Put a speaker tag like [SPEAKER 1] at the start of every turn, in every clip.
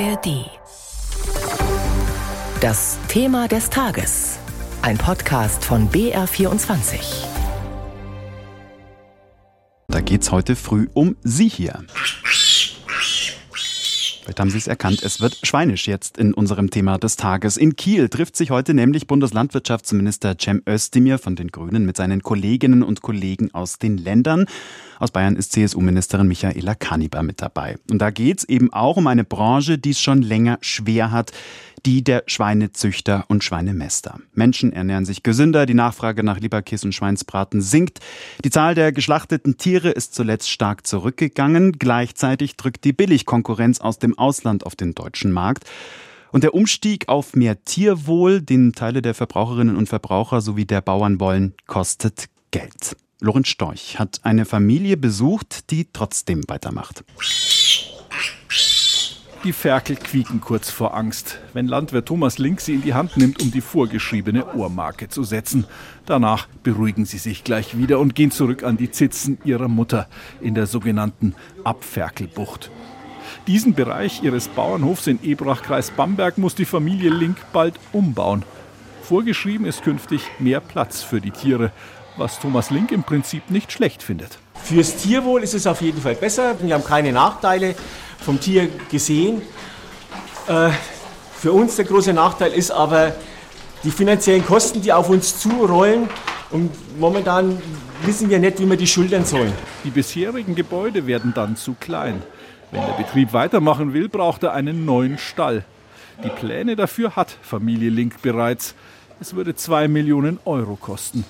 [SPEAKER 1] ARD. Das Thema des Tages. Ein Podcast von BR24.
[SPEAKER 2] Da geht's heute früh um Sie hier. Vielleicht haben Sie es erkannt, es wird schweinisch jetzt in unserem Thema des Tages. In Kiel trifft sich heute nämlich Bundeslandwirtschaftsminister Cem Özdemir von den Grünen mit seinen Kolleginnen und Kollegen aus den Ländern. Aus Bayern ist CSU-Ministerin Michaela Kaniber mit dabei. Und da geht's eben auch um eine Branche, die es schon länger schwer hat die der Schweinezüchter und Schweinemäster. Menschen ernähren sich gesünder, die Nachfrage nach Leberkäse und Schweinsbraten sinkt. Die Zahl der geschlachteten Tiere ist zuletzt stark zurückgegangen. Gleichzeitig drückt die Billigkonkurrenz aus dem Ausland auf den deutschen Markt. Und der Umstieg auf mehr Tierwohl, den Teile der Verbraucherinnen und Verbraucher sowie der Bauern wollen, kostet Geld. Lorenz Storch hat eine Familie besucht, die trotzdem weitermacht.
[SPEAKER 3] Die Ferkel quieken kurz vor Angst, wenn Landwirt Thomas Link sie in die Hand nimmt, um die vorgeschriebene Ohrmarke zu setzen. Danach beruhigen sie sich gleich wieder und gehen zurück an die Zitzen ihrer Mutter in der sogenannten Abferkelbucht. Diesen Bereich ihres Bauernhofs in Ebrach, Kreis Bamberg, muss die Familie Link bald umbauen. Vorgeschrieben ist künftig mehr Platz für die Tiere, was Thomas Link im Prinzip nicht schlecht findet.
[SPEAKER 4] Fürs Tierwohl ist es auf jeden Fall besser. Wir haben keine Nachteile vom Tier gesehen. Äh, für uns der große Nachteil ist aber die finanziellen Kosten, die auf uns zurollen. Und momentan wissen wir nicht, wie wir die schultern sollen.
[SPEAKER 3] Die bisherigen Gebäude werden dann zu klein. Wenn der Betrieb weitermachen will, braucht er einen neuen Stall. Die Pläne dafür hat Familie Link bereits. Es würde 2 Millionen Euro kosten.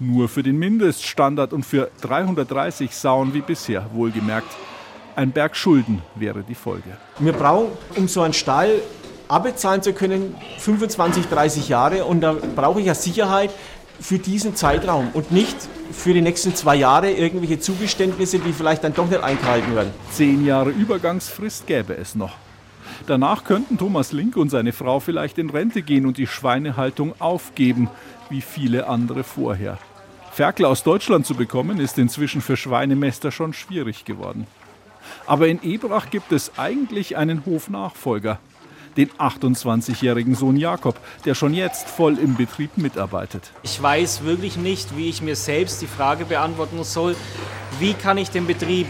[SPEAKER 3] Nur für den Mindeststandard und für 330 Sauen wie bisher, wohlgemerkt. Ein Berg Schulden wäre die Folge.
[SPEAKER 4] Wir brauchen, um so einen Stall abbezahlen zu können, 25, 30 Jahre. Und da brauche ich ja Sicherheit für diesen Zeitraum und nicht für die nächsten zwei Jahre irgendwelche Zugeständnisse, die vielleicht dann doch nicht eingehalten werden.
[SPEAKER 3] Zehn Jahre Übergangsfrist gäbe es noch. Danach könnten Thomas Link und seine Frau vielleicht in Rente gehen und die Schweinehaltung aufgeben, wie viele andere vorher. Ferkel aus Deutschland zu bekommen, ist inzwischen für Schweinemester schon schwierig geworden. Aber in Ebrach gibt es eigentlich einen Hofnachfolger, den 28-jährigen Sohn Jakob, der schon jetzt voll im Betrieb mitarbeitet.
[SPEAKER 5] Ich weiß wirklich nicht, wie ich mir selbst die Frage beantworten soll, wie kann ich den Betrieb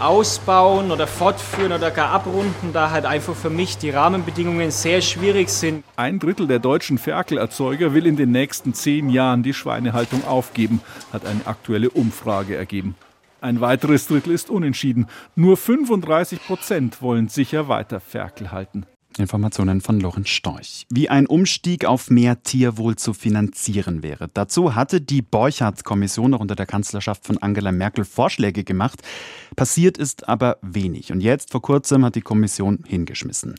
[SPEAKER 5] ausbauen oder fortführen oder gar abrunden, da halt einfach für mich die Rahmenbedingungen sehr schwierig sind.
[SPEAKER 3] Ein Drittel der deutschen Ferkelerzeuger will in den nächsten zehn Jahren die Schweinehaltung aufgeben, hat eine aktuelle Umfrage ergeben. Ein weiteres Drittel ist unentschieden. Nur 35 Prozent wollen sicher weiter Ferkel halten.
[SPEAKER 2] Informationen von Lorenz Storch. Wie ein Umstieg auf mehr Tierwohl zu finanzieren wäre. Dazu hatte die Borchardt-Kommission noch unter der Kanzlerschaft von Angela Merkel Vorschläge gemacht. Passiert ist aber wenig. Und jetzt vor kurzem hat die Kommission hingeschmissen.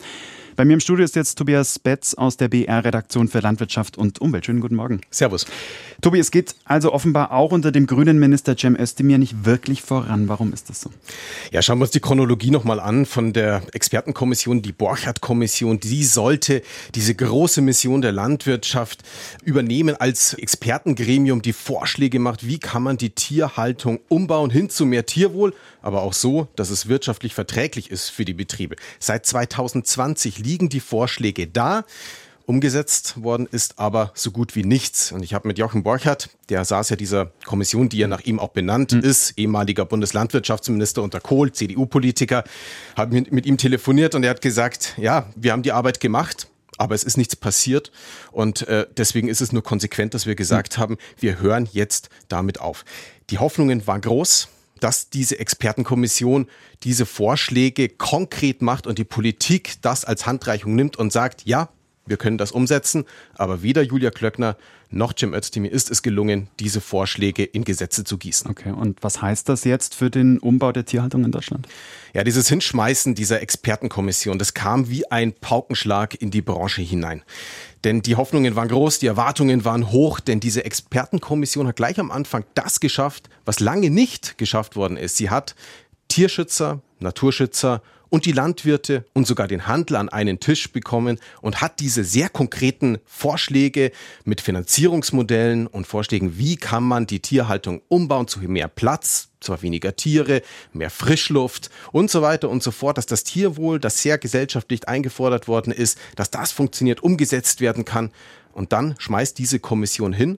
[SPEAKER 2] Bei mir im Studio ist jetzt Tobias Betz aus der BR-Redaktion für Landwirtschaft und Umwelt. Schönen guten Morgen.
[SPEAKER 6] Servus.
[SPEAKER 2] Tobi, es geht also offenbar auch unter dem grünen Minister Cem Özdemir nicht wirklich voran. Warum ist das so?
[SPEAKER 6] Ja, schauen wir uns die Chronologie nochmal an von der Expertenkommission, die Borchardt-Kommission. Die sollte diese große Mission der Landwirtschaft übernehmen als Expertengremium, die Vorschläge macht, wie kann man die Tierhaltung umbauen hin zu mehr Tierwohl, aber auch so, dass es wirtschaftlich verträglich ist für die Betriebe. Seit 2020 liegen die Vorschläge da. Umgesetzt worden ist aber so gut wie nichts. Und ich habe mit Jochen Borchardt, der saß ja dieser Kommission, die ja nach ihm auch benannt mhm. ist, ehemaliger Bundeslandwirtschaftsminister unter Kohl, CDU-Politiker, habe mit ihm telefoniert und er hat gesagt, ja, wir haben die Arbeit gemacht, aber es ist nichts passiert und äh, deswegen ist es nur konsequent, dass wir gesagt mhm. haben, wir hören jetzt damit auf. Die Hoffnungen waren groß dass diese Expertenkommission diese Vorschläge konkret macht und die Politik das als Handreichung nimmt und sagt, ja, wir können das umsetzen, aber weder Julia Klöckner noch Jim Özdemir ist es gelungen, diese Vorschläge in Gesetze zu gießen.
[SPEAKER 2] Okay, und was heißt das jetzt für den Umbau der Tierhaltung in Deutschland?
[SPEAKER 6] Ja, dieses Hinschmeißen dieser Expertenkommission, das kam wie ein Paukenschlag in die Branche hinein. Denn die Hoffnungen waren groß, die Erwartungen waren hoch, denn diese Expertenkommission hat gleich am Anfang das geschafft, was lange nicht geschafft worden ist. Sie hat Tierschützer, Naturschützer und die Landwirte und sogar den Handel an einen Tisch bekommen und hat diese sehr konkreten Vorschläge mit Finanzierungsmodellen und Vorschlägen, wie kann man die Tierhaltung umbauen zu mehr Platz, zwar weniger Tiere, mehr Frischluft und so weiter und so fort, dass das Tierwohl, das sehr gesellschaftlich eingefordert worden ist, dass das funktioniert, umgesetzt werden kann. Und dann schmeißt diese Kommission hin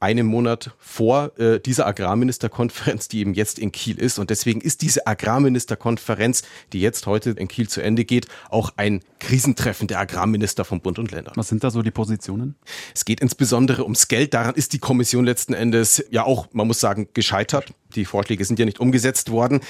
[SPEAKER 6] einem Monat vor äh, dieser Agrarministerkonferenz, die eben jetzt in Kiel ist. Und deswegen ist diese Agrarministerkonferenz, die jetzt heute in Kiel zu Ende geht, auch ein Krisentreffen der Agrarminister von Bund und Ländern.
[SPEAKER 2] Was sind da so die Positionen?
[SPEAKER 6] Es geht insbesondere ums Geld. Daran ist die Kommission letzten Endes ja auch, man muss sagen, gescheitert. Die Vorschläge sind ja nicht umgesetzt worden.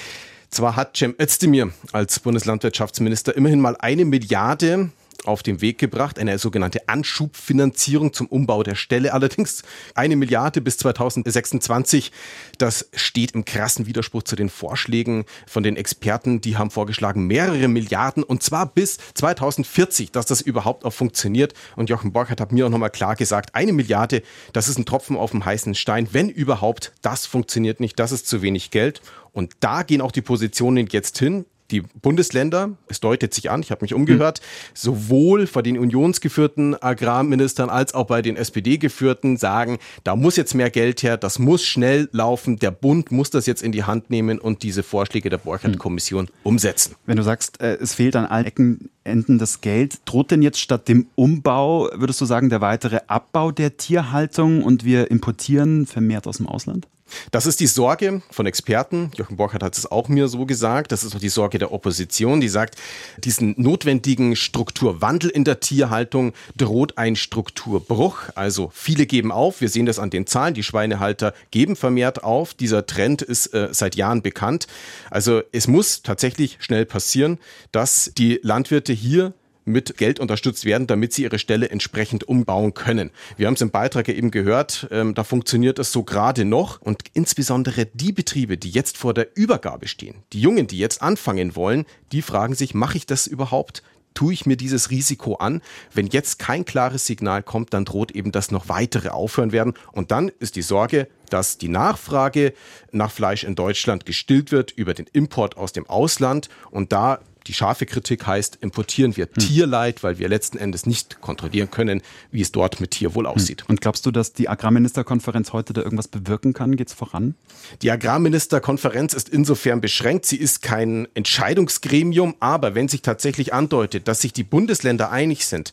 [SPEAKER 6] Zwar hat Cem Özdemir als Bundeslandwirtschaftsminister immerhin mal eine Milliarde auf den Weg gebracht, eine sogenannte Anschubfinanzierung zum Umbau der Stelle. Allerdings eine Milliarde bis 2026. Das steht im krassen Widerspruch zu den Vorschlägen von den Experten. Die haben vorgeschlagen mehrere Milliarden und zwar bis 2040, dass das überhaupt auch funktioniert. Und Jochen Borchert hat mir auch nochmal klar gesagt, eine Milliarde, das ist ein Tropfen auf dem heißen Stein. Wenn überhaupt, das funktioniert nicht, das ist zu wenig Geld. Und da gehen auch die Positionen jetzt hin die Bundesländer, es deutet sich an, ich habe mich umgehört, sowohl vor den unionsgeführten Agrarministern als auch bei den SPD-geführten sagen, da muss jetzt mehr Geld her, das muss schnell laufen, der Bund muss das jetzt in die Hand nehmen und diese Vorschläge der Borchert-Kommission umsetzen.
[SPEAKER 2] Wenn du sagst, äh, es fehlt an allen Ecken Enden das Geld, droht denn jetzt statt dem Umbau, würdest du sagen, der weitere Abbau der Tierhaltung und wir importieren vermehrt aus dem Ausland?
[SPEAKER 6] Das ist die Sorge von Experten. Jochen Borchert hat es auch mir so gesagt. Das ist auch die Sorge der Opposition, die sagt, diesen notwendigen Strukturwandel in der Tierhaltung droht ein Strukturbruch. Also viele geben auf. Wir sehen das an den Zahlen. Die Schweinehalter geben vermehrt auf. Dieser Trend ist äh, seit Jahren bekannt. Also es muss tatsächlich schnell passieren, dass die Landwirte hier mit Geld unterstützt werden, damit sie ihre Stelle entsprechend umbauen können. Wir haben es im Beitrag eben gehört, ähm, da funktioniert es so gerade noch und insbesondere die Betriebe, die jetzt vor der Übergabe stehen, die Jungen, die jetzt anfangen wollen, die fragen sich, mache ich das überhaupt? tue ich mir dieses Risiko an. Wenn jetzt kein klares Signal kommt, dann droht eben, dass noch weitere aufhören werden. Und dann ist die Sorge, dass die Nachfrage nach Fleisch in Deutschland gestillt wird über den Import aus dem Ausland. Und da die scharfe Kritik heißt, importieren wir hm. Tierleid, weil wir letzten Endes nicht kontrollieren können, wie es dort mit Tierwohl hm. aussieht.
[SPEAKER 2] Und glaubst du, dass die Agrarministerkonferenz heute da irgendwas bewirken kann? Geht es voran?
[SPEAKER 6] Die Agrarministerkonferenz ist insofern beschränkt. Sie ist kein Entscheidungsgremium, aber wenn sich tatsächlich andeutet, dass sich die Bundesländer einig sind,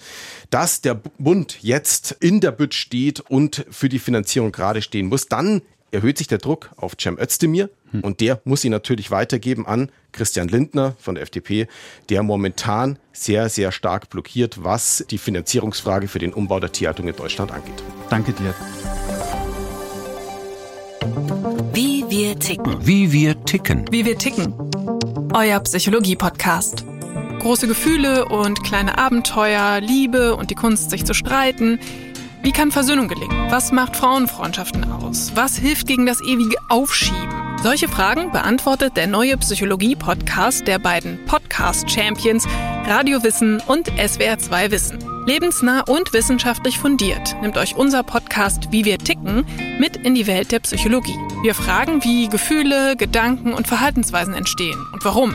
[SPEAKER 6] dass der Bund jetzt in der Bütt steht und für die Finanzierung gerade stehen muss, dann erhöht sich der Druck auf Cem Özdemir hm. und der muss ihn natürlich weitergeben an Christian Lindner von der FDP, der momentan sehr, sehr stark blockiert, was die Finanzierungsfrage für den Umbau der Tierhaltung in Deutschland angeht.
[SPEAKER 2] Danke dir.
[SPEAKER 1] Wie wir ticken.
[SPEAKER 7] Wie wir ticken.
[SPEAKER 8] Wie wir ticken. Euer Psychologie-Podcast. Große Gefühle und kleine Abenteuer, Liebe und die Kunst, sich zu streiten – wie kann Versöhnung gelingen? Was macht Frauenfreundschaften aus? Was hilft gegen das ewige Aufschieben? Solche Fragen beantwortet der neue Psychologie-Podcast der beiden Podcast-Champions Radio Wissen und SWR2 Wissen. Lebensnah und wissenschaftlich fundiert nimmt euch unser Podcast Wie wir ticken mit in die Welt der Psychologie. Wir fragen, wie Gefühle, Gedanken und Verhaltensweisen entstehen und warum.